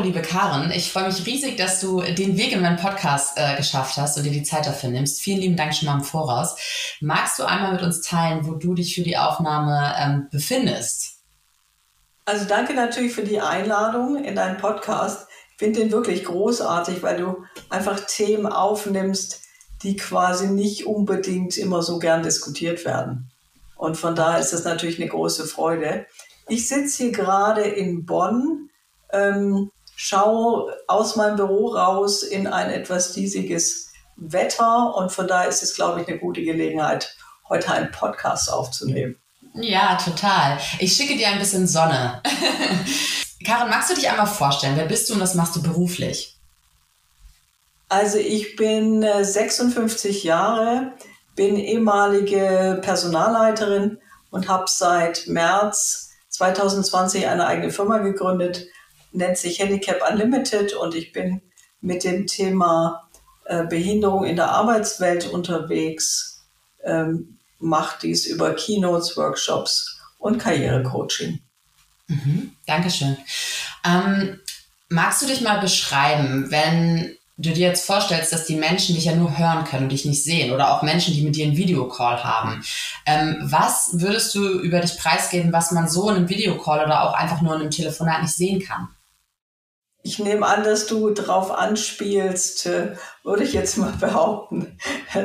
Hallo, liebe Karen. Ich freue mich riesig, dass du den Weg in meinen Podcast äh, geschafft hast und dir die Zeit dafür nimmst. Vielen lieben Dank schon mal im Voraus. Magst du einmal mit uns teilen, wo du dich für die Aufnahme ähm, befindest? Also danke natürlich für die Einladung in deinen Podcast. Ich finde den wirklich großartig, weil du einfach Themen aufnimmst, die quasi nicht unbedingt immer so gern diskutiert werden. Und von daher ist das natürlich eine große Freude. Ich sitze hier gerade in Bonn ähm, schaue aus meinem Büro raus in ein etwas diesiges Wetter und von daher ist es, glaube ich, eine gute Gelegenheit, heute einen Podcast aufzunehmen. Ja, total. Ich schicke dir ein bisschen Sonne. Karin, magst du dich einmal vorstellen? Wer bist du und was machst du beruflich? Also ich bin 56 äh, Jahre, bin ehemalige Personalleiterin und habe seit März 2020 eine eigene Firma gegründet, nennt sich Handicap Unlimited und ich bin mit dem Thema äh, Behinderung in der Arbeitswelt unterwegs, ähm, mache dies über Keynotes, Workshops und Karrierecoaching. Mhm, Dankeschön. Ähm, magst du dich mal beschreiben, wenn du dir jetzt vorstellst, dass die Menschen dich ja nur hören können und dich nicht sehen oder auch Menschen, die mit dir einen Videocall haben, ähm, was würdest du über dich preisgeben, was man so in einem Videocall oder auch einfach nur in einem Telefonat nicht sehen kann? Ich nehme an, dass du darauf anspielst, äh, würde ich jetzt mal behaupten,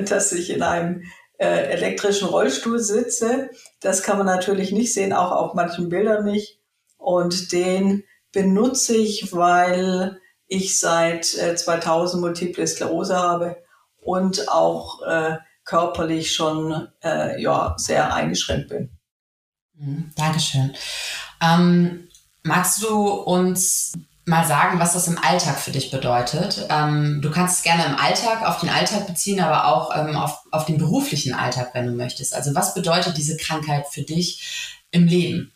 dass ich in einem äh, elektrischen Rollstuhl sitze. Das kann man natürlich nicht sehen, auch auf manchen Bildern nicht. Und den benutze ich, weil ich seit 2000 äh, Multiple Sklerose habe und auch äh, körperlich schon äh, ja, sehr eingeschränkt bin. Mhm, Dankeschön. Ähm, magst du uns mal sagen, was das im Alltag für dich bedeutet. Ähm, du kannst es gerne im Alltag auf den Alltag beziehen, aber auch ähm, auf, auf den beruflichen Alltag, wenn du möchtest. Also was bedeutet diese Krankheit für dich im Leben?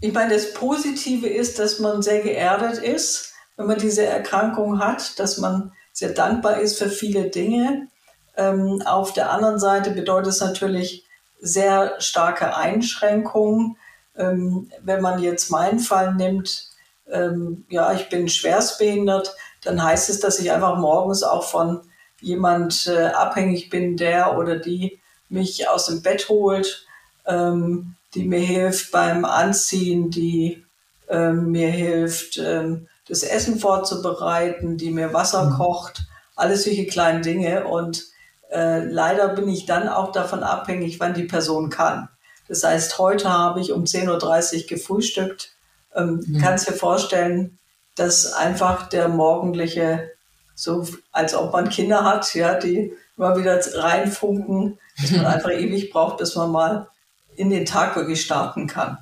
Ich meine, das Positive ist, dass man sehr geerdet ist, wenn man diese Erkrankung hat, dass man sehr dankbar ist für viele Dinge. Ähm, auf der anderen Seite bedeutet es natürlich sehr starke Einschränkungen. Ähm, wenn man jetzt meinen Fall nimmt, ähm, ja, ich bin schwerstbehindert, dann heißt es, dass ich einfach morgens auch von jemand äh, abhängig bin, der oder die mich aus dem Bett holt, ähm, die mir hilft beim Anziehen, die ähm, mir hilft, ähm, das Essen vorzubereiten, die mir Wasser mhm. kocht, alles solche kleinen Dinge. Und äh, leider bin ich dann auch davon abhängig, wann die Person kann. Das heißt, heute habe ich um 10.30 Uhr gefrühstückt ähm, mhm. Kannst dir vorstellen, dass einfach der morgendliche, so als ob man Kinder hat, ja, die immer wieder reinfunken, dass man einfach ewig braucht, bis man mal in den Tag wirklich starten kann.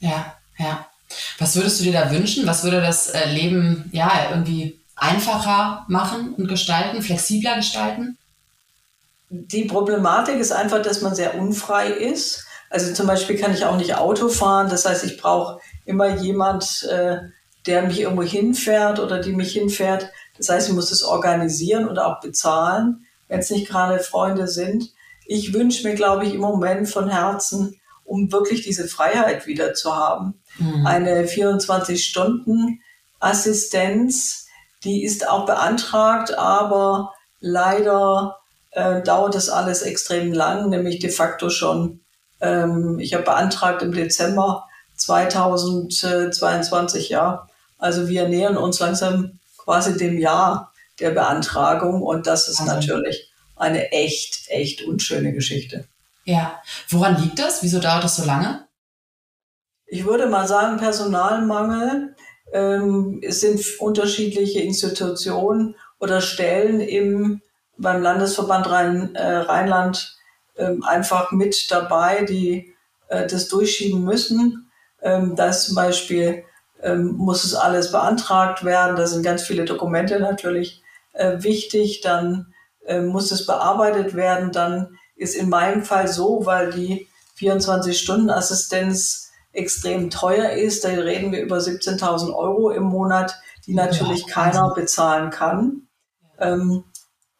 Ja, ja. Was würdest du dir da wünschen? Was würde das äh, Leben ja irgendwie einfacher machen und gestalten, flexibler gestalten? Die Problematik ist einfach, dass man sehr unfrei ist. Also zum Beispiel kann ich auch nicht Auto fahren. Das heißt, ich brauche immer jemand, äh, der mich irgendwo hinfährt oder die mich hinfährt. Das heißt, ich muss es organisieren und auch bezahlen, wenn es nicht gerade Freunde sind. Ich wünsche mir, glaube ich, im Moment von Herzen, um wirklich diese Freiheit wieder zu haben, mhm. eine 24-Stunden-Assistenz, die ist auch beantragt, aber leider äh, dauert das alles extrem lang, nämlich de facto schon. Ähm, ich habe beantragt im Dezember 2022, ja. Also wir nähern uns langsam quasi dem Jahr der Beantragung und das ist also. natürlich eine echt, echt unschöne Geschichte. Ja. Woran liegt das? Wieso dauert das so lange? Ich würde mal sagen, Personalmangel. Ähm, es sind unterschiedliche Institutionen oder Stellen im, beim Landesverband Rhein, äh, Rheinland äh, einfach mit dabei, die äh, das durchschieben müssen. Ähm, da ist zum Beispiel, ähm, muss es alles beantragt werden. Da sind ganz viele Dokumente natürlich äh, wichtig. Dann äh, muss es bearbeitet werden. Dann ist in meinem Fall so, weil die 24-Stunden-Assistenz extrem teuer ist. Da reden wir über 17.000 Euro im Monat, die natürlich ja, keiner bezahlen kann. Ähm,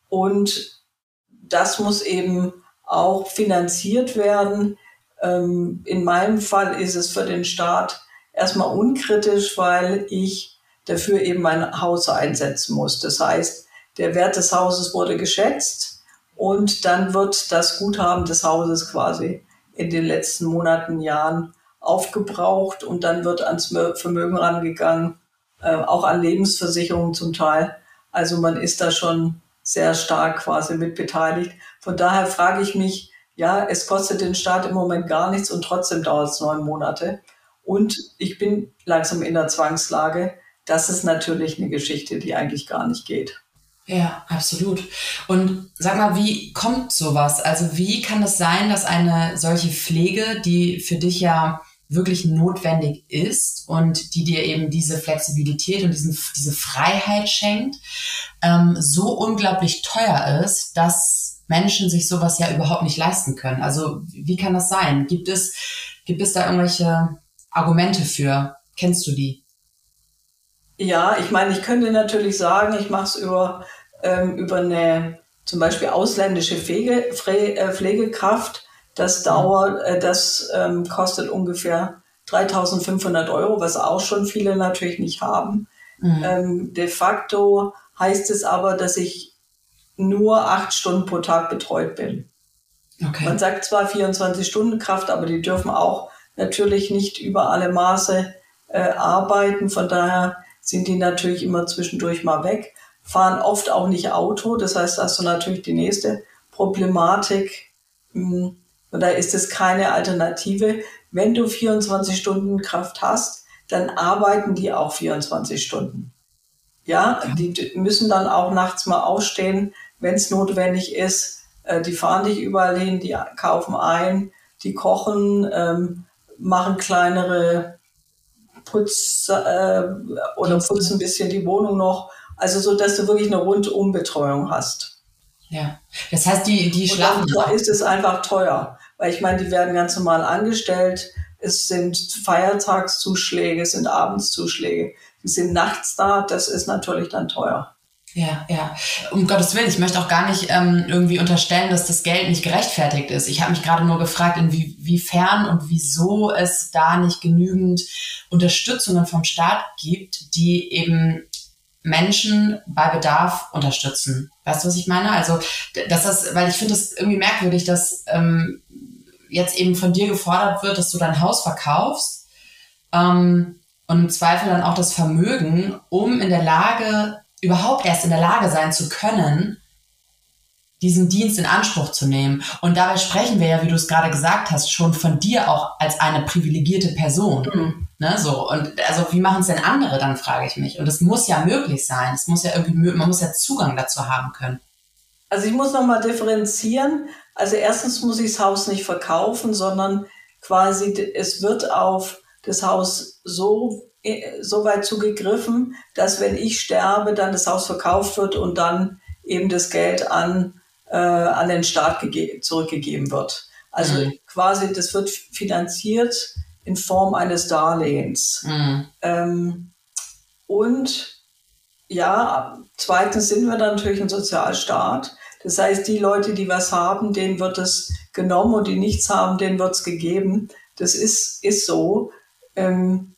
und das muss eben auch finanziert werden. Ähm, in meinem Fall ist es für den Staat erstmal unkritisch, weil ich dafür eben mein Haus einsetzen muss. Das heißt, der Wert des Hauses wurde geschätzt und dann wird das Guthaben des Hauses quasi in den letzten Monaten, Jahren aufgebraucht und dann wird ans Vermögen rangegangen, äh, auch an Lebensversicherungen zum Teil. Also man ist da schon sehr stark quasi mit beteiligt. Von daher frage ich mich, ja, es kostet den Staat im Moment gar nichts und trotzdem dauert es neun Monate. Und ich bin langsam in der Zwangslage. Das ist natürlich eine Geschichte, die eigentlich gar nicht geht. Ja, absolut. Und sag mal, wie kommt sowas? Also wie kann es sein, dass eine solche Pflege, die für dich ja wirklich notwendig ist und die dir eben diese Flexibilität und diesen, diese Freiheit schenkt, ähm, so unglaublich teuer ist, dass Menschen sich sowas ja überhaupt nicht leisten können. Also wie kann das sein? Gibt es, gibt es da irgendwelche Argumente für? Kennst du die? Ja, ich meine, ich könnte natürlich sagen, ich mache es über, ähm, über eine zum Beispiel ausländische Pflege, äh, Pflegekraft, das dauert, äh, das ähm, kostet ungefähr 3.500 Euro, was auch schon viele natürlich nicht haben. Mhm. Ähm, de facto heißt es aber, dass ich nur acht Stunden pro Tag betreut bin. Okay. Man sagt zwar 24 Stunden Kraft, aber die dürfen auch natürlich nicht über alle Maße äh, arbeiten. Von daher sind die natürlich immer zwischendurch mal weg, fahren oft auch nicht Auto. Das heißt, das ist natürlich die nächste Problematik. Hm, und da ist es keine Alternative. Wenn du 24 Stunden Kraft hast, dann arbeiten die auch 24 Stunden. Ja, die müssen dann auch nachts mal aufstehen, wenn es notwendig ist. Äh, die fahren dich überall hin, die kaufen ein, die kochen, ähm, machen kleinere Putz äh, oder putzen ein bisschen die Wohnung noch. Also so, dass du wirklich eine Rundumbetreuung hast. Ja, das heißt, die, die schlafen. Und dann ist es einfach teuer. Weil ich meine, die werden ganz normal angestellt. Es sind Feiertagszuschläge, es sind Abendszuschläge. Die sind nachts da. Das ist natürlich dann teuer. Ja, ja. Um Gottes Willen, ich möchte auch gar nicht ähm, irgendwie unterstellen, dass das Geld nicht gerechtfertigt ist. Ich habe mich gerade nur gefragt, inwiefern und wieso es da nicht genügend Unterstützungen vom Staat gibt, die eben Menschen bei Bedarf unterstützen. Weißt du, was ich meine? Also, dass das, weil ich finde es irgendwie merkwürdig, dass ähm, jetzt eben von dir gefordert wird, dass du dein Haus verkaufst ähm, und im Zweifel dann auch das Vermögen, um in der Lage, überhaupt erst in der Lage sein zu können, diesen Dienst in Anspruch zu nehmen. Und dabei sprechen wir ja, wie du es gerade gesagt hast, schon von dir auch als eine privilegierte Person. Mhm. Ne, so. Und also wie machen es denn andere, dann frage ich mich. Und es muss ja möglich sein. Es muss ja irgendwie, man muss ja Zugang dazu haben können. Also ich muss nochmal differenzieren. Also erstens muss ich das Haus nicht verkaufen, sondern quasi es wird auf das Haus so, so weit zugegriffen, dass wenn ich sterbe, dann das Haus verkauft wird und dann eben das Geld an, äh, an den Staat zurückgegeben wird. Also mhm. quasi, das wird finanziert in Form eines Darlehens. Mhm. Ähm, und ja, zweitens sind wir dann natürlich ein Sozialstaat. Das heißt, die Leute, die was haben, denen wird es genommen und die nichts haben, denen wird es gegeben. Das ist, ist so. Ähm,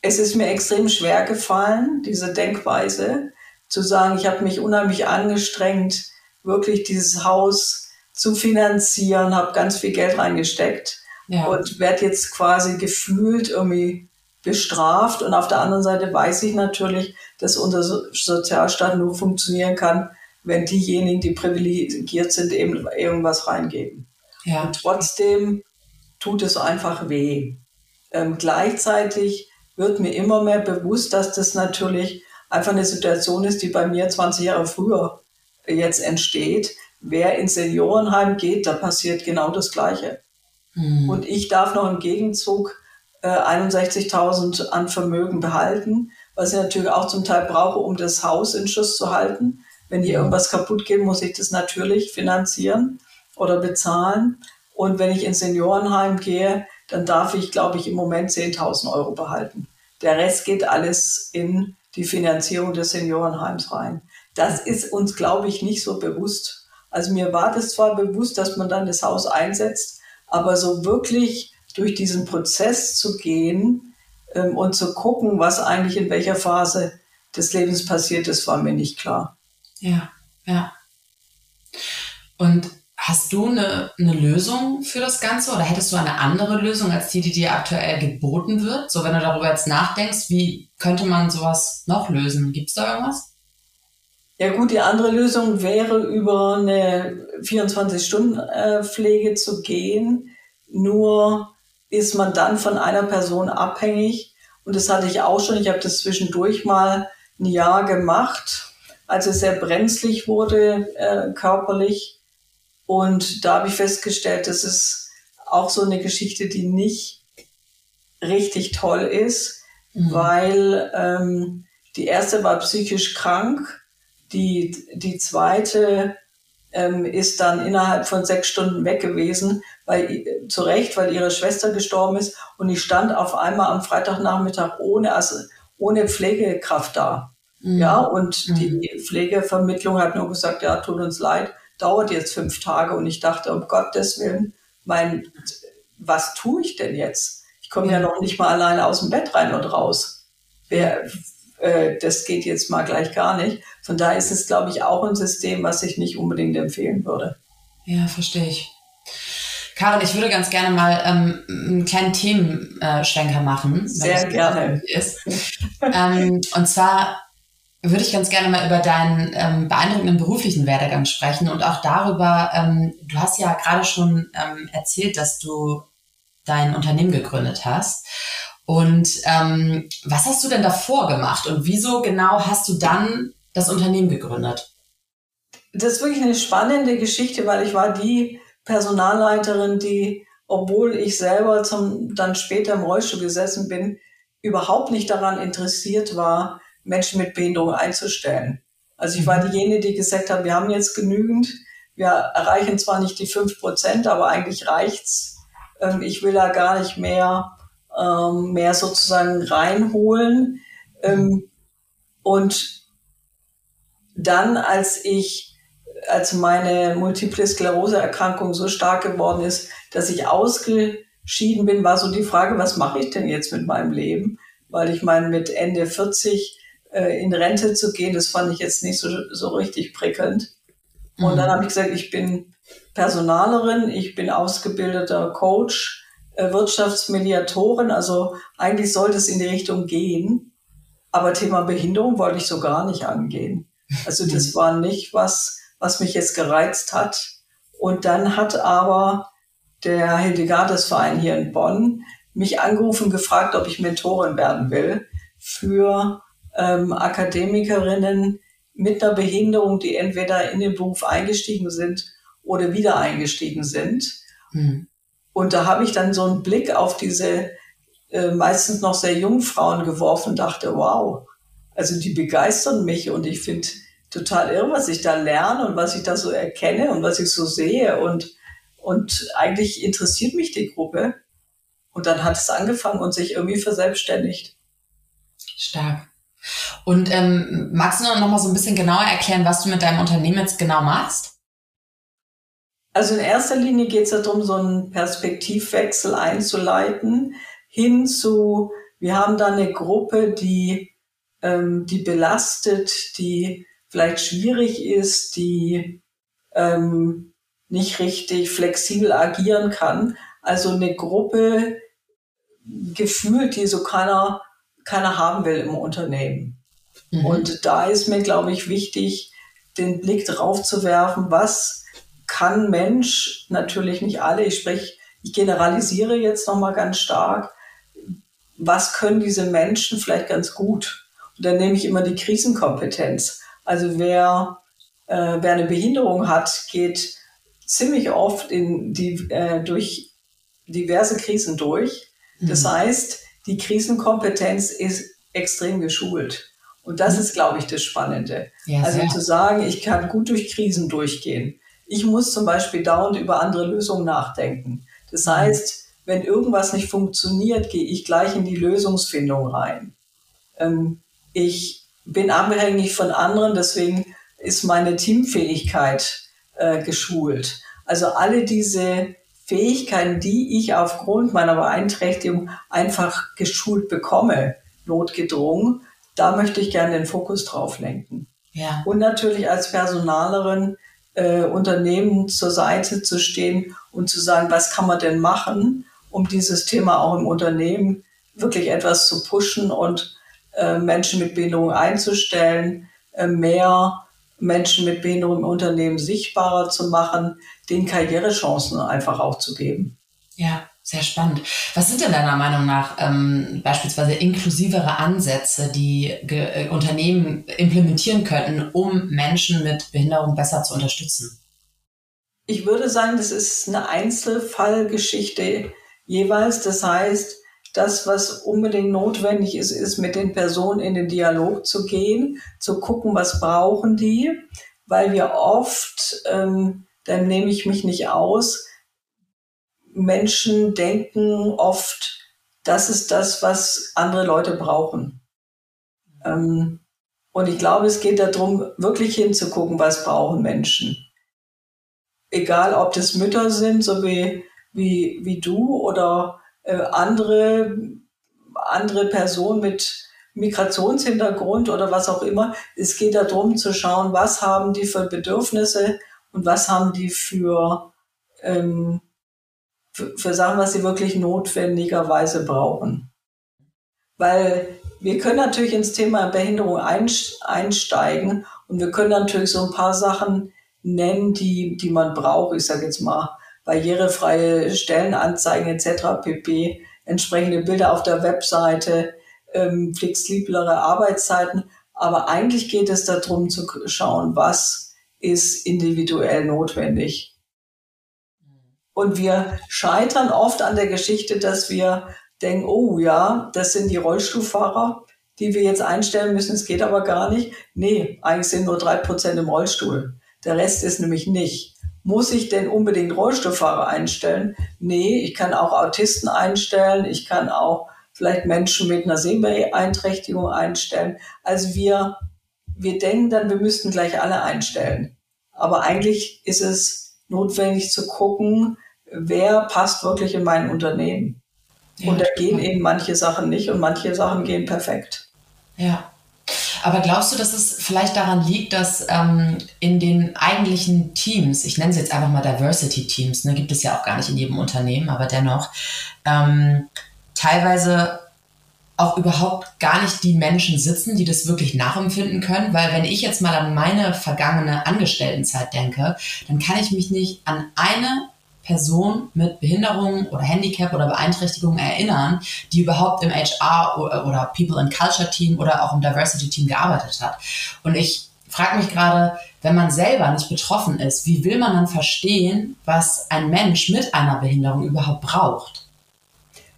es ist mir extrem schwer gefallen, diese Denkweise, zu sagen, ich habe mich unheimlich angestrengt, wirklich dieses Haus zu finanzieren, habe ganz viel Geld reingesteckt ja. und werde jetzt quasi gefühlt irgendwie bestraft. Und auf der anderen Seite weiß ich natürlich, dass unser Sozialstaat nur funktionieren kann, wenn diejenigen, die privilegiert sind, eben irgendwas reingeben. Ja. Und trotzdem tut es einfach weh. Ähm, gleichzeitig wird mir immer mehr bewusst, dass das natürlich einfach eine Situation ist, die bei mir 20 Jahre früher jetzt entsteht. Wer ins Seniorenheim geht, da passiert genau das Gleiche. Mhm. Und ich darf noch im Gegenzug äh, 61.000 an Vermögen behalten, was ich natürlich auch zum Teil brauche, um das Haus in Schuss zu halten. Wenn hier irgendwas kaputt geht, muss ich das natürlich finanzieren oder bezahlen. Und wenn ich ins Seniorenheim gehe, dann darf ich, glaube ich, im Moment 10.000 Euro behalten. Der Rest geht alles in die Finanzierung des Seniorenheims rein. Das ist uns, glaube ich, nicht so bewusst. Also mir war das zwar bewusst, dass man dann das Haus einsetzt, aber so wirklich durch diesen Prozess zu gehen ähm, und zu gucken, was eigentlich in welcher Phase des Lebens passiert ist, war mir nicht klar. Ja, ja. Und hast du eine, eine Lösung für das Ganze oder hättest du eine andere Lösung als die, die dir aktuell geboten wird? So, wenn du darüber jetzt nachdenkst, wie könnte man sowas noch lösen? Gibt es da irgendwas? Ja gut, die andere Lösung wäre, über eine 24-Stunden-Pflege zu gehen. Nur ist man dann von einer Person abhängig. Und das hatte ich auch schon. Ich habe das zwischendurch mal ein Jahr gemacht, als es sehr brenzlig wurde äh, körperlich. Und da habe ich festgestellt, das ist auch so eine Geschichte, die nicht richtig toll ist, mhm. weil ähm, die erste war psychisch krank die, die zweite ähm, ist dann innerhalb von sechs Stunden weg gewesen, weil, zu Recht, weil ihre Schwester gestorben ist und ich stand auf einmal am Freitagnachmittag ohne, also ohne Pflegekraft da. Mhm. Ja, und mhm. die Pflegevermittlung hat nur gesagt, ja, tut uns leid, dauert jetzt fünf Tage und ich dachte, um Gottes Willen, mein, was tue ich denn jetzt? Ich komme ja noch nicht mal alleine aus dem Bett rein und raus. Wer, äh, das geht jetzt mal gleich gar nicht. Von daher ist es, glaube ich, auch ein System, was ich nicht unbedingt empfehlen würde. Ja, verstehe ich. Karin, ich würde ganz gerne mal ähm, einen kleinen Themenschwenker machen. Sehr gerne. Ist. ähm, und zwar würde ich ganz gerne mal über deinen ähm, beeindruckenden beruflichen Werdegang sprechen und auch darüber, ähm, du hast ja gerade schon ähm, erzählt, dass du dein Unternehmen gegründet hast. Und ähm, was hast du denn davor gemacht und wieso genau hast du dann das Unternehmen gegründet? Das ist wirklich eine spannende Geschichte, weil ich war die Personalleiterin, die, obwohl ich selber zum, dann später im Rollstuhl gesessen bin, überhaupt nicht daran interessiert war, Menschen mit Behinderung einzustellen. Also ich war mhm. diejenige, die gesagt hat, wir haben jetzt genügend, wir erreichen zwar nicht die fünf Prozent, aber eigentlich reicht's. Ähm, ich will da gar nicht mehr ähm, mehr sozusagen reinholen. Ähm, und dann, als ich, als meine Multiple Sklerose-Erkrankung so stark geworden ist, dass ich ausgeschieden bin, war so die Frage, was mache ich denn jetzt mit meinem Leben? Weil ich meine, mit Ende 40 äh, in Rente zu gehen, das fand ich jetzt nicht so, so richtig prickelnd. Und mhm. dann habe ich gesagt, ich bin Personalerin, ich bin ausgebildeter Coach, äh, Wirtschaftsmediatoren. Also eigentlich sollte es in die Richtung gehen. Aber Thema Behinderung wollte ich so gar nicht angehen. Also das war nicht was, was mich jetzt gereizt hat. Und dann hat aber der Hildegardes-Verein hier in Bonn mich angerufen, gefragt, ob ich Mentorin werden will für ähm, Akademikerinnen mit einer Behinderung, die entweder in den Beruf eingestiegen sind oder wieder eingestiegen sind. Mhm. Und da habe ich dann so einen Blick auf diese äh, meistens noch sehr jungen Frauen geworfen und dachte, wow, also die begeistern mich und ich finde total irre, was ich da lerne und was ich da so erkenne und was ich so sehe und, und eigentlich interessiert mich die Gruppe. Und dann hat es angefangen und sich irgendwie verselbstständigt. Stark. Und ähm, magst du noch mal so ein bisschen genauer erklären, was du mit deinem Unternehmen jetzt genau machst? Also in erster Linie geht es darum, so einen Perspektivwechsel einzuleiten hin zu, wir haben da eine Gruppe, die, ähm, die belastet, die vielleicht schwierig ist, die ähm, nicht richtig flexibel agieren kann. Also eine Gruppe gefühlt, die so keiner, keiner haben will im Unternehmen. Mhm. Und da ist mir, glaube ich, wichtig, den Blick drauf zu werfen, was kann Mensch, natürlich nicht alle, ich spreche, ich generalisiere jetzt nochmal ganz stark, was können diese Menschen vielleicht ganz gut? Und dann nehme ich immer die Krisenkompetenz. Also wer, äh, wer eine Behinderung hat, geht ziemlich oft in die, äh, durch diverse Krisen durch. Das mhm. heißt, die Krisenkompetenz ist extrem geschult. Und das ist, glaube ich, das Spannende. Ja, also zu sagen, ich kann gut durch Krisen durchgehen. Ich muss zum Beispiel dauernd über andere Lösungen nachdenken. Das mhm. heißt, wenn irgendwas nicht funktioniert, gehe ich gleich in die Lösungsfindung rein. Ähm, ich bin abhängig von anderen, deswegen ist meine Teamfähigkeit äh, geschult. Also alle diese Fähigkeiten, die ich aufgrund meiner Beeinträchtigung einfach geschult bekomme, notgedrungen, da möchte ich gerne den Fokus drauf lenken. Ja. Und natürlich als Personalerin äh, Unternehmen zur Seite zu stehen und zu sagen, was kann man denn machen, um dieses Thema auch im Unternehmen wirklich etwas zu pushen und äh, Menschen mit Behinderung einzustellen, äh, mehr Menschen mit Behinderung im Unternehmen sichtbarer zu machen, den Karrierechancen einfach auch zu geben. Ja, sehr spannend. Was sind denn deiner Meinung nach ähm, beispielsweise inklusivere Ansätze, die äh, Unternehmen implementieren könnten, um Menschen mit Behinderung besser zu unterstützen? Ich würde sagen, das ist eine Einzelfallgeschichte jeweils. Das heißt, das, was unbedingt notwendig ist, ist mit den Personen in den Dialog zu gehen, zu gucken, was brauchen die, weil wir oft, ähm, dann nehme ich mich nicht aus, Menschen denken oft, das ist das, was andere Leute brauchen. Ähm, und ich glaube, es geht darum, wirklich hinzugucken, was brauchen Menschen. Egal, ob das Mütter sind, so wie, wie, wie du oder äh, andere, andere Personen mit Migrationshintergrund oder was auch immer. Es geht darum zu schauen, was haben die für Bedürfnisse und was haben die für, ähm, für, für Sachen, was sie wirklich notwendigerweise brauchen. Weil wir können natürlich ins Thema Behinderung einsteigen und wir können natürlich so ein paar Sachen nennen, die, die man braucht. Ich sage jetzt mal barrierefreie Stellenanzeigen etc. pp. Entsprechende Bilder auf der Webseite, ähm, flexiblere Arbeitszeiten. Aber eigentlich geht es darum zu schauen, was ist individuell notwendig. Und wir scheitern oft an der Geschichte, dass wir denken, oh ja, das sind die Rollstuhlfahrer, die wir jetzt einstellen müssen. Es geht aber gar nicht. Nee, eigentlich sind nur drei Prozent im Rollstuhl. Der Rest ist nämlich nicht. Muss ich denn unbedingt Rollstuhlfahrer einstellen? Nee, ich kann auch Autisten einstellen, ich kann auch vielleicht Menschen mit einer Sehbeeinträchtigung einstellen. Also wir, wir denken dann, wir müssten gleich alle einstellen. Aber eigentlich ist es notwendig zu gucken, wer passt wirklich in mein Unternehmen. Ja, und da gehen eben manche Sachen nicht und manche Sachen gehen perfekt. Ja, aber glaubst du, dass es vielleicht daran liegt, dass ähm, in den eigentlichen Teams, ich nenne sie jetzt einfach mal Diversity-Teams, ne, gibt es ja auch gar nicht in jedem Unternehmen, aber dennoch, ähm, teilweise auch überhaupt gar nicht die Menschen sitzen, die das wirklich nachempfinden können, weil wenn ich jetzt mal an meine vergangene Angestelltenzeit denke, dann kann ich mich nicht an eine Person mit Behinderung oder Handicap oder Beeinträchtigung erinnern, die überhaupt im HR oder People and Culture Team oder auch im Diversity Team gearbeitet hat. Und ich frage mich gerade, wenn man selber nicht betroffen ist, wie will man dann verstehen, was ein Mensch mit einer Behinderung überhaupt braucht?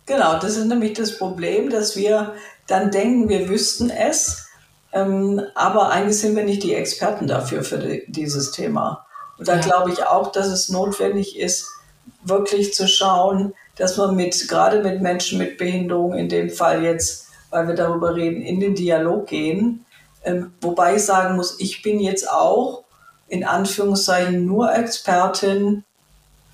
Genau, das ist nämlich das Problem, dass wir dann denken, wir wüssten es, ähm, aber eigentlich sind wir nicht die Experten dafür, für die, dieses Thema. Und da ja. glaube ich auch, dass es notwendig ist, wirklich zu schauen, dass man mit, gerade mit Menschen mit Behinderung, in dem Fall jetzt, weil wir darüber reden, in den Dialog gehen. Ähm, wobei ich sagen muss, ich bin jetzt auch in Anführungszeichen nur Expertin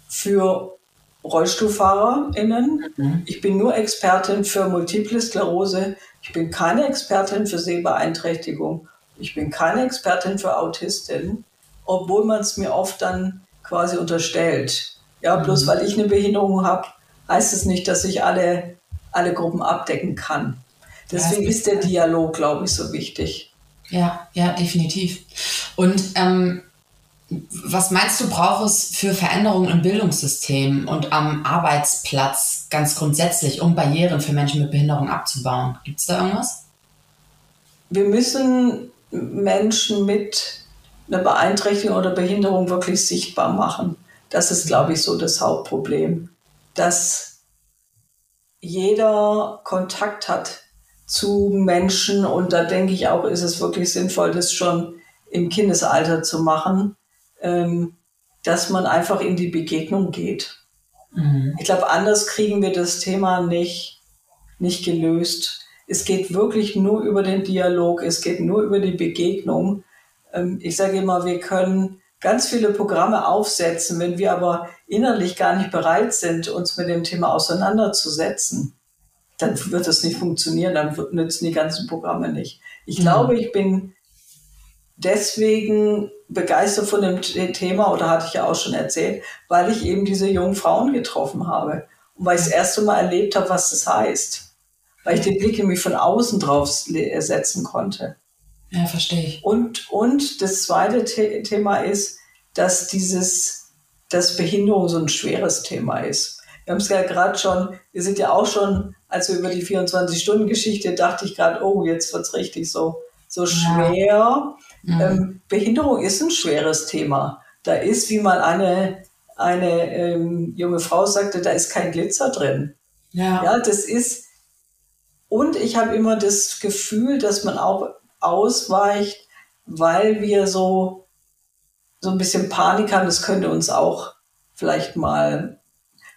für RollstuhlfahrerInnen. Mhm. Ich bin nur Expertin für Multiple Sklerose. Ich bin keine Expertin für Sehbeeinträchtigung. Ich bin keine Expertin für Autistin, obwohl man es mir oft dann quasi unterstellt. Ja, bloß mhm. weil ich eine Behinderung habe, heißt es nicht, dass ich alle, alle Gruppen abdecken kann. Deswegen ja, ist der Dialog, glaube ich, so wichtig. Ja, ja, definitiv. Und ähm, was meinst du, braucht es für Veränderungen im Bildungssystem und am Arbeitsplatz ganz grundsätzlich, um Barrieren für Menschen mit Behinderung abzubauen? Gibt es da irgendwas? Wir müssen Menschen mit einer Beeinträchtigung oder Behinderung wirklich sichtbar machen. Das ist, glaube ich, so das Hauptproblem, dass jeder Kontakt hat zu Menschen und da denke ich auch, ist es wirklich sinnvoll, das schon im Kindesalter zu machen, ähm, dass man einfach in die Begegnung geht. Mhm. Ich glaube, anders kriegen wir das Thema nicht, nicht gelöst. Es geht wirklich nur über den Dialog, es geht nur über die Begegnung. Ähm, ich sage immer, wir können ganz viele Programme aufsetzen, wenn wir aber innerlich gar nicht bereit sind, uns mit dem Thema auseinanderzusetzen, dann wird es nicht funktionieren, dann nützen die ganzen Programme nicht. Ich mhm. glaube, ich bin deswegen begeistert von dem Thema, oder hatte ich ja auch schon erzählt, weil ich eben diese jungen Frauen getroffen habe und weil ich das erste Mal erlebt habe, was das heißt. Weil ich den Blick nämlich von außen drauf setzen konnte. Ja, verstehe ich. Und, und das zweite The Thema ist, dass dieses, dass Behinderung so ein schweres Thema ist. Wir haben es ja gerade schon, wir sind ja auch schon, als wir über die 24-Stunden-Geschichte dachte ich gerade, oh, jetzt wird es richtig so, so schwer. Ja. Mhm. Ähm, Behinderung ist ein schweres Thema. Da ist, wie mal eine, eine ähm, junge Frau sagte, da ist kein Glitzer drin. Ja, ja das ist, und ich habe immer das Gefühl, dass man auch ausweicht, weil wir so, so ein bisschen Panik haben, das könnte uns auch vielleicht mal,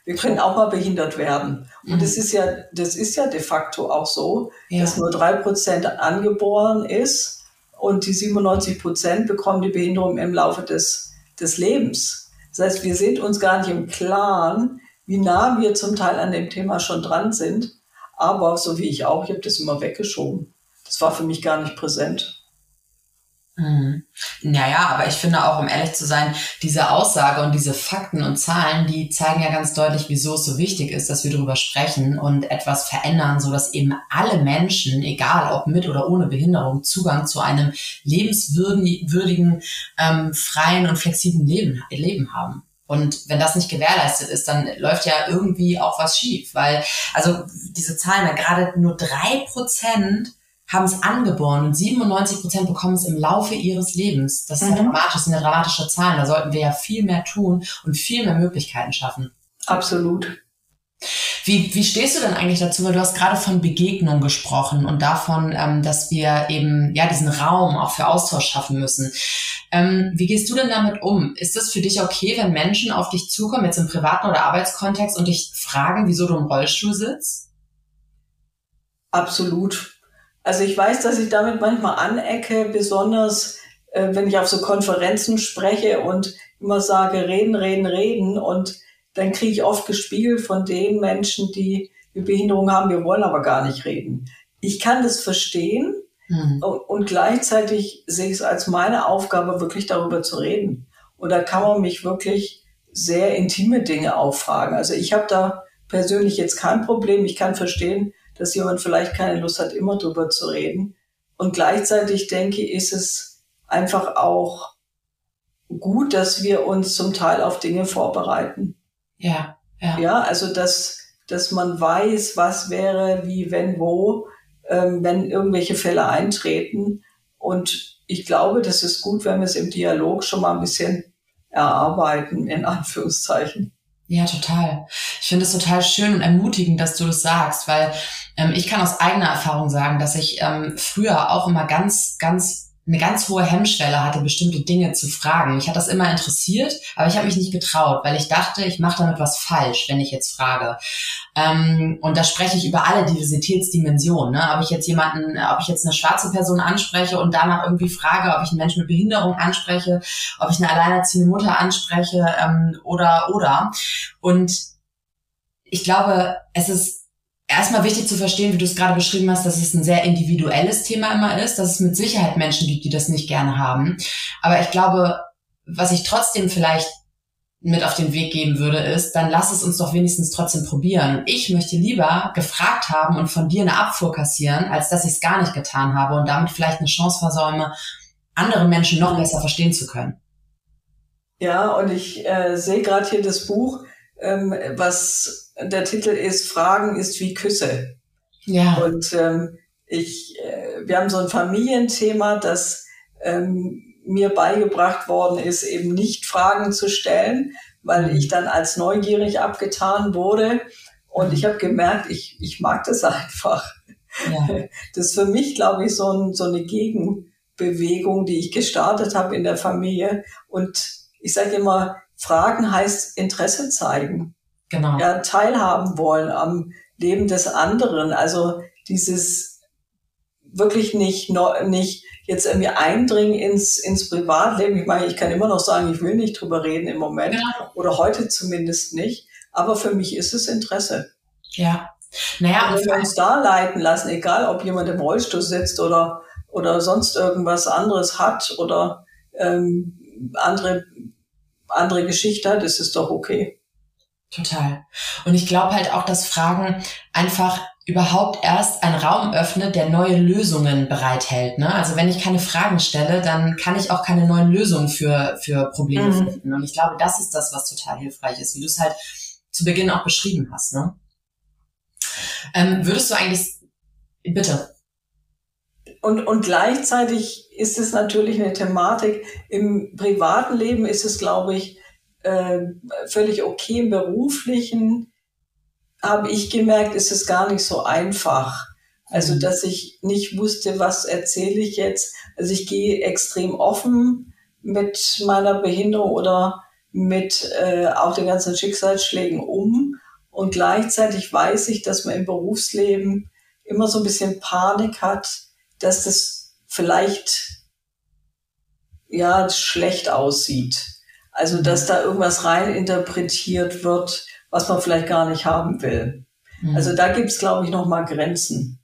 wir können auch mal behindert werden. Und mhm. das ist ja, das ist ja de facto auch so, ja. dass nur drei Prozent angeboren ist und die 97 Prozent bekommen die Behinderung im Laufe des, des Lebens. Das heißt, wir sind uns gar nicht im Klaren, wie nah wir zum Teil an dem Thema schon dran sind. Aber so wie ich auch, ich habe das immer weggeschoben das war für mich gar nicht präsent. Naja, aber ich finde auch, um ehrlich zu sein, diese Aussage und diese Fakten und Zahlen, die zeigen ja ganz deutlich, wieso es so wichtig ist, dass wir darüber sprechen und etwas verändern, so dass eben alle Menschen, egal ob mit oder ohne Behinderung, Zugang zu einem lebenswürdigen, ähm, freien und flexiblen Leben, Leben haben. Und wenn das nicht gewährleistet ist, dann läuft ja irgendwie auch was schief, weil, also diese Zahlen, gerade nur drei Prozent haben es angeboren und 97 Prozent bekommen es im Laufe ihres Lebens. Das ist mhm. ja dramatisch, das sind ja dramatische Zahlen. Da sollten wir ja viel mehr tun und viel mehr Möglichkeiten schaffen. Absolut. Wie, wie stehst du denn eigentlich dazu? Weil du hast gerade von Begegnung gesprochen und davon, ähm, dass wir eben ja diesen Raum auch für Austausch schaffen müssen. Ähm, wie gehst du denn damit um? Ist es für dich okay, wenn Menschen auf dich zukommen, jetzt im privaten oder Arbeitskontext und dich fragen, wieso du im Rollstuhl sitzt? Absolut. Also ich weiß, dass ich damit manchmal anecke, besonders äh, wenn ich auf so Konferenzen spreche und immer sage, reden, reden, reden. Und dann kriege ich oft gespiegelt von den Menschen, die eine Behinderung haben, wir wollen aber gar nicht reden. Ich kann das verstehen mhm. und, und gleichzeitig sehe ich es als meine Aufgabe, wirklich darüber zu reden. Und da kann man mich wirklich sehr intime Dinge auffragen. Also ich habe da persönlich jetzt kein Problem. Ich kann verstehen, dass jemand vielleicht keine Lust hat, immer drüber zu reden. Und gleichzeitig denke ich, ist es einfach auch gut, dass wir uns zum Teil auf Dinge vorbereiten. Ja, ja. Ja, also dass, dass man weiß, was wäre, wie, wenn, wo, ähm, wenn irgendwelche Fälle eintreten. Und ich glaube, das ist gut, wenn wir es im Dialog schon mal ein bisschen erarbeiten, in Anführungszeichen. Ja, total. Ich finde es total schön und ermutigend, dass du das sagst, weil ähm, ich kann aus eigener Erfahrung sagen, dass ich ähm, früher auch immer ganz, ganz eine ganz hohe Hemmschwelle hatte, bestimmte Dinge zu fragen. Mich hat das immer interessiert, aber ich habe mich nicht getraut, weil ich dachte, ich mache damit was falsch, wenn ich jetzt frage. Ähm, und da spreche ich über alle Diversitätsdimensionen. Ne? Ob ich jetzt jemanden, ob ich jetzt eine schwarze Person anspreche und danach irgendwie frage, ob ich einen Menschen mit Behinderung anspreche, ob ich eine alleinerziehende Mutter anspreche ähm, oder oder. Und ich glaube, es ist erstmal wichtig zu verstehen, wie du es gerade beschrieben hast, dass es ein sehr individuelles Thema immer ist, dass es mit Sicherheit Menschen gibt, die das nicht gerne haben. Aber ich glaube, was ich trotzdem vielleicht mit auf den Weg geben würde, ist, dann lass es uns doch wenigstens trotzdem probieren. ich möchte lieber gefragt haben und von dir eine Abfuhr kassieren, als dass ich es gar nicht getan habe und damit vielleicht eine Chance versäume, andere Menschen noch besser verstehen zu können. Ja, und ich äh, sehe gerade hier das Buch, ähm, was der Titel ist, Fragen ist wie Küsse. Ja. Und ähm, ich, äh, wir haben so ein Familienthema, das ähm, mir beigebracht worden ist, eben nicht Fragen zu stellen, weil ich dann als neugierig abgetan wurde. Und mhm. ich habe gemerkt, ich, ich mag das einfach. Ja. Das ist für mich, glaube ich, so, ein, so eine Gegenbewegung, die ich gestartet habe in der Familie. Und ich sage immer, Fragen heißt Interesse zeigen. Genau. Ja, teilhaben wollen am Leben des anderen. Also dieses wirklich nicht, nicht jetzt irgendwie eindringen ins, ins Privatleben. Ich meine, ich kann immer noch sagen, ich will nicht drüber reden im Moment ja. oder heute zumindest nicht. Aber für mich ist es Interesse. Ja. Naja, und wenn wir uns da leiten lassen, egal ob jemand im Rollstuhl sitzt oder, oder sonst irgendwas anderes hat oder ähm, andere, andere Geschichte hat, ist es doch okay. Total. Und ich glaube halt auch, dass Fragen einfach überhaupt erst einen Raum öffnet, der neue Lösungen bereithält. Ne? Also wenn ich keine Fragen stelle, dann kann ich auch keine neuen Lösungen für, für Probleme mhm. finden. Und ich glaube, das ist das, was total hilfreich ist, wie du es halt zu Beginn auch beschrieben hast. Ne? Ähm, würdest du eigentlich, bitte. Und, und gleichzeitig ist es natürlich eine Thematik. Im privaten Leben ist es, glaube ich, äh, völlig okay. Im beruflichen habe ich gemerkt, ist es gar nicht so einfach. Also, mhm. dass ich nicht wusste, was erzähle ich jetzt. Also ich gehe extrem offen mit meiner Behinderung oder mit äh, auch den ganzen Schicksalsschlägen um. Und gleichzeitig weiß ich, dass man im Berufsleben immer so ein bisschen Panik hat, dass das vielleicht ja schlecht aussieht. Also, dass da irgendwas rein interpretiert wird, was man vielleicht gar nicht haben will. Mhm. Also da gibt es, glaube ich, noch mal Grenzen.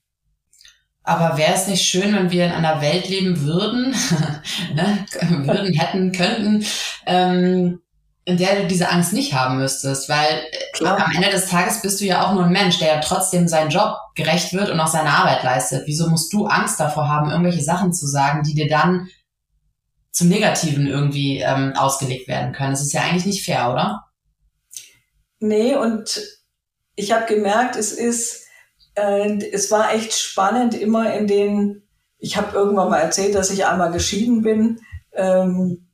Aber wäre es nicht schön, wenn wir in einer Welt leben würden, ne, würden, hätten, könnten, ähm, in der du diese Angst nicht haben müsstest, weil äh, Klar. am Ende des Tages bist du ja auch nur ein Mensch, der ja trotzdem seinen Job gerecht wird und auch seine Arbeit leistet. Wieso musst du Angst davor haben, irgendwelche Sachen zu sagen, die dir dann zum Negativen irgendwie ähm, ausgelegt werden können? Das ist ja eigentlich nicht fair, oder? Nee, und ich habe gemerkt, es ist, äh, es war echt spannend immer in den, ich habe irgendwann mal erzählt, dass ich einmal geschieden bin ähm,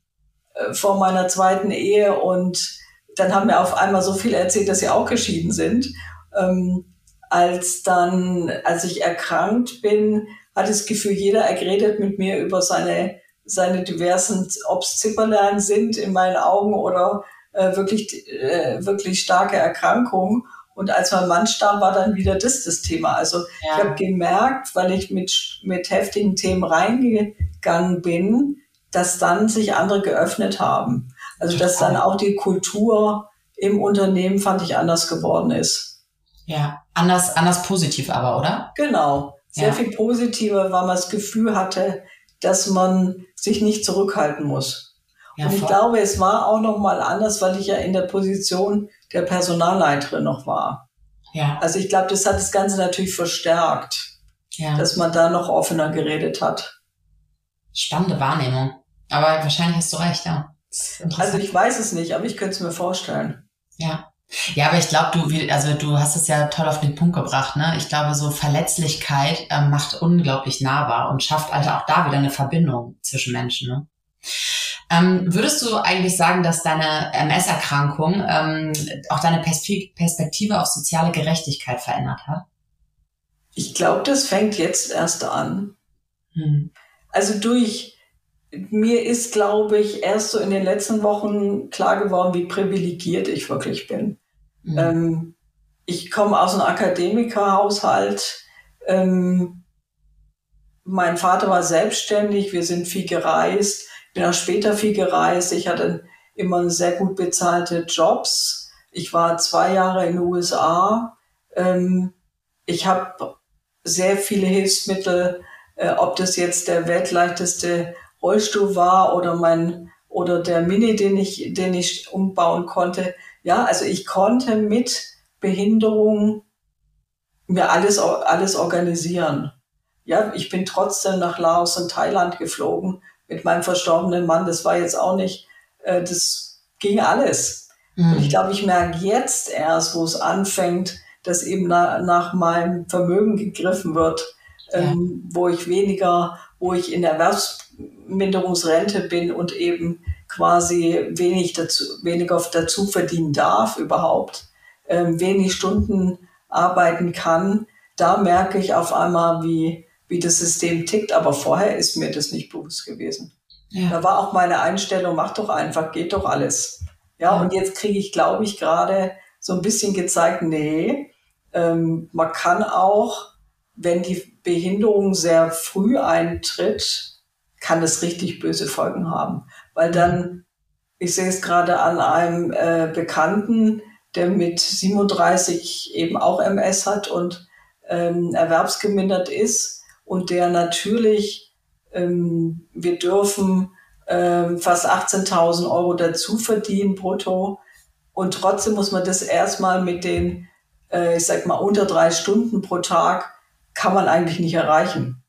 äh, vor meiner zweiten Ehe und dann haben mir auf einmal so viele erzählt, dass sie auch geschieden sind. Ähm, als dann, als ich erkrankt bin, hat das Gefühl, jeder erredet mit mir über seine, seine diversen, ob es Zipperlein sind in meinen Augen oder äh, wirklich, äh, wirklich starke Erkrankung. Und als mein Mann starb, war dann wieder das das Thema. Also ja. ich habe gemerkt, weil ich mit, mit heftigen Themen reingegangen bin, dass dann sich andere geöffnet haben. Also dass dann auch die Kultur im Unternehmen, fand ich, anders geworden ist. Ja, anders, anders positiv aber, oder? Genau. Sehr ja. viel positiver, weil man das Gefühl hatte, dass man sich nicht zurückhalten muss. Ja, und ich glaube, es war auch noch mal anders, weil ich ja in der Position der Personalleiterin noch war. Ja. Also ich glaube, das hat das Ganze natürlich verstärkt, ja. dass man da noch offener geredet hat. Spannende Wahrnehmung. Aber wahrscheinlich hast du recht, ja. Also ich weiß es nicht, aber ich könnte es mir vorstellen. Ja. Ja, aber ich glaube, du, also du hast es ja toll auf den Punkt gebracht, ne? Ich glaube, so Verletzlichkeit äh, macht unglaublich nahbar und schafft also auch da wieder eine Verbindung zwischen Menschen, ne? Ähm, würdest du eigentlich sagen, dass deine MS-Erkrankung ähm, auch deine Perspektive auf soziale Gerechtigkeit verändert hat? Ich glaube, das fängt jetzt erst an. Hm. Also durch, mir ist, glaube ich, erst so in den letzten Wochen klar geworden, wie privilegiert ich wirklich bin. Hm. Ähm, ich komme aus einem Akademikerhaushalt. Ähm, mein Vater war selbstständig, wir sind viel gereist bin auch später viel gereist. Ich hatte immer sehr gut bezahlte Jobs. Ich war zwei Jahre in den USA. Ähm, ich habe sehr viele Hilfsmittel, äh, ob das jetzt der weltleichteste Rollstuhl war oder mein oder der Mini, den ich, den ich umbauen konnte. Ja, also ich konnte mit Behinderung mir alles, alles organisieren. Ja, ich bin trotzdem nach Laos und Thailand geflogen mit meinem verstorbenen Mann, das war jetzt auch nicht, äh, das ging alles. Mhm. Und ich glaube, ich merke jetzt erst, wo es anfängt, dass eben na, nach meinem Vermögen gegriffen wird, ähm, wo ich weniger, wo ich in Erwerbsminderungsrente bin und eben quasi wenig dazu, weniger dazu verdienen darf überhaupt, ähm, wenig Stunden arbeiten kann, da merke ich auf einmal, wie, wie das System tickt. Aber vorher ist mir das nicht bewusst gewesen. Ja. Da war auch meine Einstellung, mach doch einfach, geht doch alles. Ja, ja. und jetzt kriege ich, glaube ich, gerade so ein bisschen gezeigt, nee, ähm, man kann auch, wenn die Behinderung sehr früh eintritt, kann es richtig böse Folgen haben. Weil dann, ich sehe es gerade an einem äh, Bekannten, der mit 37 eben auch MS hat und ähm, erwerbsgemindert ist und der natürlich, ähm, wir dürfen ähm, fast 18.000 Euro dazu verdienen brutto und trotzdem muss man das erstmal mit den, äh, ich sag mal, unter drei Stunden pro Tag kann man eigentlich nicht erreichen.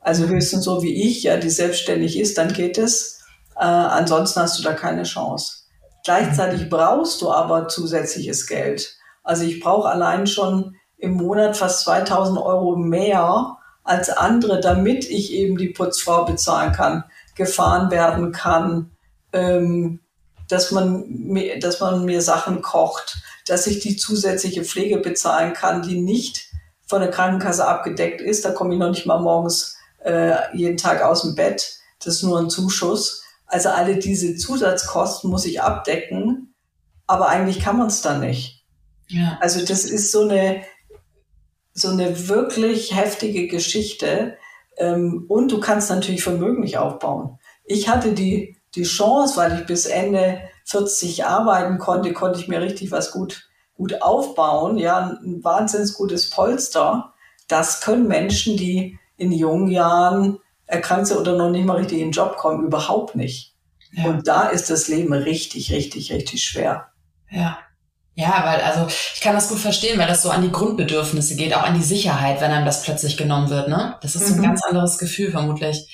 Also höchstens so wie ich, ja, die selbstständig ist, dann geht es. Äh, ansonsten hast du da keine Chance. Gleichzeitig brauchst du aber zusätzliches Geld. Also ich brauche allein schon im Monat fast 2000 Euro mehr als andere, damit ich eben die Putzfrau bezahlen kann, gefahren werden kann, ähm, dass, man mir, dass man mir Sachen kocht, dass ich die zusätzliche Pflege bezahlen kann, die nicht von der Krankenkasse abgedeckt ist. Da komme ich noch nicht mal morgens äh, jeden Tag aus dem Bett. Das ist nur ein Zuschuss. Also alle diese Zusatzkosten muss ich abdecken, aber eigentlich kann man es dann nicht. Ja. Also das ist so eine, so eine wirklich heftige Geschichte. Ähm, und du kannst natürlich Vermögen nicht aufbauen. Ich hatte die, die Chance, weil ich bis Ende 40 arbeiten konnte, konnte ich mir richtig was gut, gut aufbauen. Ja, ein wahnsinnig gutes Polster. Das können Menschen, die in jungen Jahren erkrankt sind oder noch nicht mal richtig in den Job kommen, überhaupt nicht. Ja. Und da ist das Leben richtig, richtig, richtig schwer. Ja. Ja, weil, also ich kann das gut verstehen, weil das so an die Grundbedürfnisse geht, auch an die Sicherheit, wenn einem das plötzlich genommen wird, ne? Das ist mhm. ein ganz anderes Gefühl vermutlich.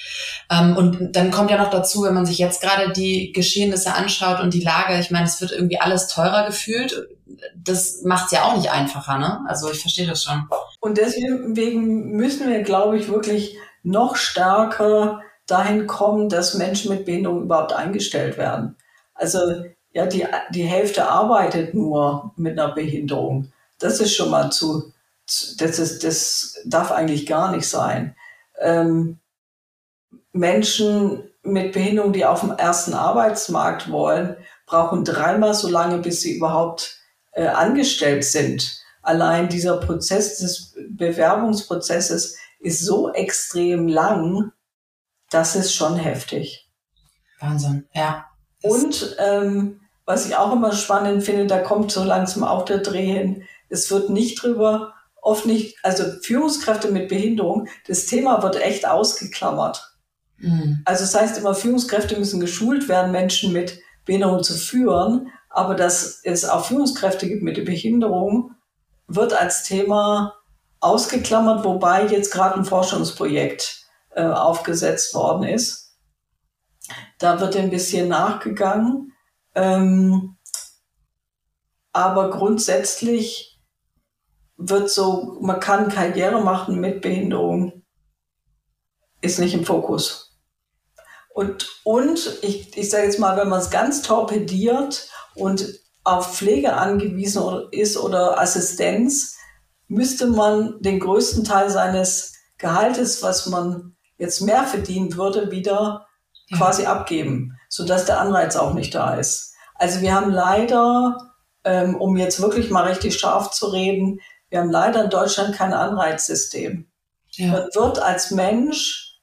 Ähm, und dann kommt ja noch dazu, wenn man sich jetzt gerade die Geschehnisse anschaut und die Lage, ich meine, es wird irgendwie alles teurer gefühlt. Das macht es ja auch nicht einfacher, ne? Also ich verstehe das schon. Und deswegen müssen wir, glaube ich, wirklich noch stärker dahin kommen, dass Menschen mit Behinderung überhaupt eingestellt werden. Also ja, die, die Hälfte arbeitet nur mit einer Behinderung. Das ist schon mal zu, das, ist, das darf eigentlich gar nicht sein. Ähm, Menschen mit Behinderung, die auf dem ersten Arbeitsmarkt wollen, brauchen dreimal so lange, bis sie überhaupt äh, angestellt sind. Allein dieser Prozess des Bewerbungsprozesses ist so extrem lang, das ist schon heftig. Wahnsinn, ja. Und ähm, was ich auch immer spannend finde, da kommt so langsam auch der Dreh hin. Es wird nicht drüber, oft nicht, also Führungskräfte mit Behinderung, das Thema wird echt ausgeklammert. Mhm. Also das heißt immer, Führungskräfte müssen geschult werden, Menschen mit Behinderung zu führen. Aber dass es auch Führungskräfte gibt mit Behinderung, wird als Thema ausgeklammert, wobei jetzt gerade ein Forschungsprojekt äh, aufgesetzt worden ist. Da wird ein bisschen nachgegangen. Ähm, aber grundsätzlich wird so, man kann Karriere machen mit Behinderung, ist nicht im Fokus. Und, und ich, ich sage jetzt mal, wenn man es ganz torpediert und auf Pflege angewiesen ist oder Assistenz, müsste man den größten Teil seines Gehaltes, was man jetzt mehr verdienen würde, wieder ja. quasi abgeben, sodass der Anreiz auch nicht da ist. Also wir haben leider, ähm, um jetzt wirklich mal richtig scharf zu reden, wir haben leider in Deutschland kein Anreizsystem. Ja. Man wird als Mensch,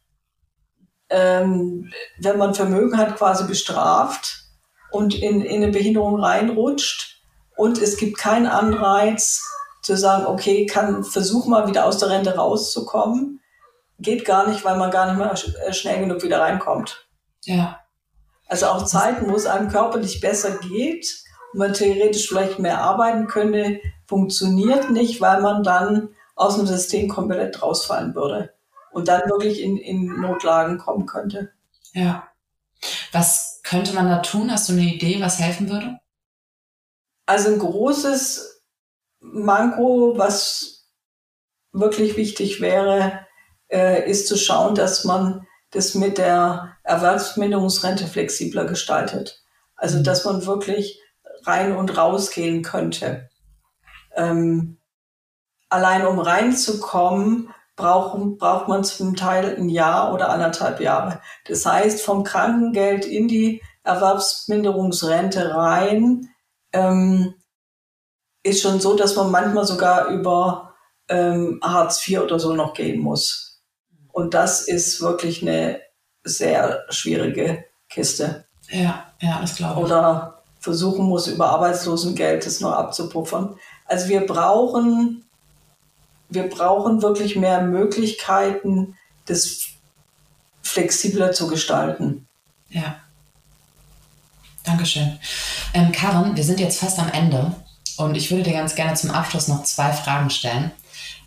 ähm, wenn man Vermögen hat, quasi bestraft und in, in eine Behinderung reinrutscht. Und es gibt keinen Anreiz zu sagen, okay, kann versuch mal wieder aus der Rente rauszukommen geht gar nicht, weil man gar nicht mehr äh, schnell genug wieder reinkommt. Ja. Also auch Zeiten, wo es einem körperlich besser geht und man theoretisch vielleicht mehr arbeiten könnte, funktioniert nicht, weil man dann aus dem System komplett rausfallen würde und dann wirklich in, in Notlagen kommen könnte. Ja. Was könnte man da tun? Hast du eine Idee, was helfen würde? Also ein großes Manko, was wirklich wichtig wäre, äh, ist zu schauen, dass man das mit der Erwerbsminderungsrente flexibler gestaltet. Also, mhm. dass man wirklich rein und raus gehen könnte. ähm, allein um reinzukommen, braucht, braucht man zum Teil ein Jahr oder anderthalb Jahre. Das heißt, vom Krankengeld in die Erwerbsminderungsrente rein ähm, ist schon so, dass man manchmal sogar über ähm, Hartz IV oder so noch gehen muss. Und das ist wirklich eine sehr schwierige Kiste. Ja, ja, das glaube ich. Oder versuchen muss, über Arbeitslosengeld das noch abzupuffern. Also wir brauchen, wir brauchen wirklich mehr Möglichkeiten, das flexibler zu gestalten. Ja. Dankeschön. Ähm, Karin, wir sind jetzt fast am Ende und ich würde dir ganz gerne zum Abschluss noch zwei Fragen stellen.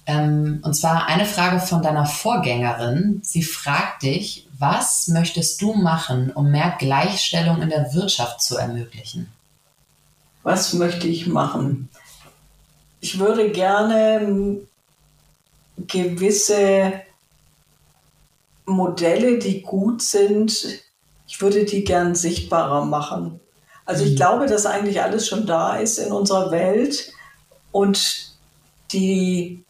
Ähm, und zwar eine Frage von deiner Vorgängerin. Sie fragt dich, was möchtest du machen, um mehr Gleichstellung in der Wirtschaft zu ermöglichen? Was möchte ich machen? Ich würde gerne gewisse Modelle, die gut sind, ich würde die gern sichtbarer machen. Also ich mhm. glaube, dass eigentlich alles schon da ist in unserer Welt und die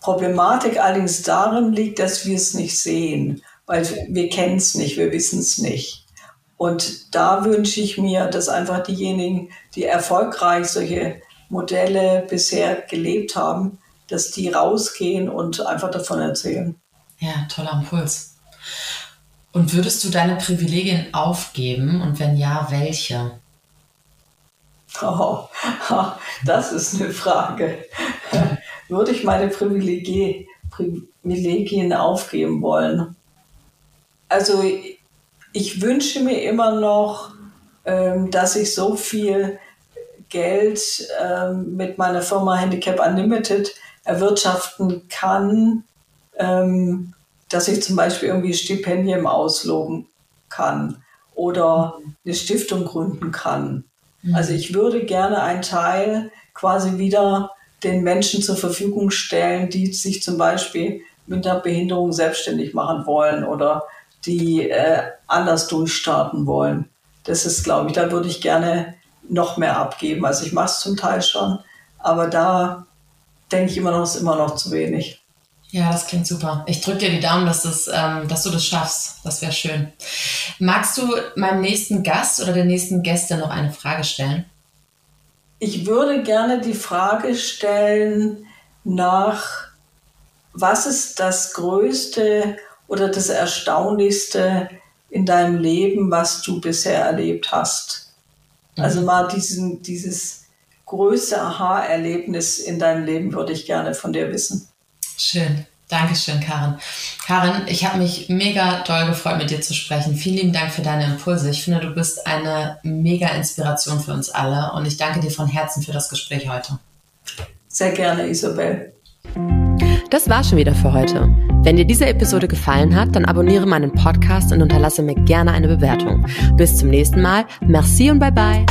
Problematik allerdings darin liegt, dass wir es nicht sehen, weil wir kennen es nicht, wir wissen es nicht. Und da wünsche ich mir, dass einfach diejenigen, die erfolgreich solche Modelle bisher gelebt haben, dass die rausgehen und einfach davon erzählen. Ja, toller Impuls. Und würdest du deine Privilegien aufgeben und wenn ja, welche? Oh, das ist eine Frage würde ich meine Privilegien, Privilegien aufgeben wollen. Also ich wünsche mir immer noch, ähm, dass ich so viel Geld ähm, mit meiner Firma Handicap Unlimited erwirtschaften kann, ähm, dass ich zum Beispiel irgendwie Stipendien ausloben kann oder eine Stiftung gründen kann. Mhm. Also ich würde gerne einen Teil quasi wieder den Menschen zur Verfügung stellen, die sich zum Beispiel mit einer Behinderung selbstständig machen wollen oder die äh, anders durchstarten wollen. Das ist, glaube ich, da würde ich gerne noch mehr abgeben. Also ich mache es zum Teil schon, aber da denke ich immer noch, ist immer noch zu wenig. Ja, das klingt super. Ich drücke dir die Daumen, dass, das, ähm, dass du das schaffst. Das wäre schön. Magst du meinem nächsten Gast oder der nächsten Gäste noch eine Frage stellen? Ich würde gerne die Frage stellen nach, was ist das Größte oder das Erstaunlichste in deinem Leben, was du bisher erlebt hast? Mhm. Also mal diesen, dieses größte Aha-Erlebnis in deinem Leben würde ich gerne von dir wissen. Schön. Dankeschön, Karin. Karin, ich habe mich mega toll gefreut, mit dir zu sprechen. Vielen lieben Dank für deine Impulse. Ich finde, du bist eine mega Inspiration für uns alle und ich danke dir von Herzen für das Gespräch heute. Sehr gerne, Isabel. Das war schon wieder für heute. Wenn dir diese Episode gefallen hat, dann abonniere meinen Podcast und unterlasse mir gerne eine Bewertung. Bis zum nächsten Mal. Merci und bye bye.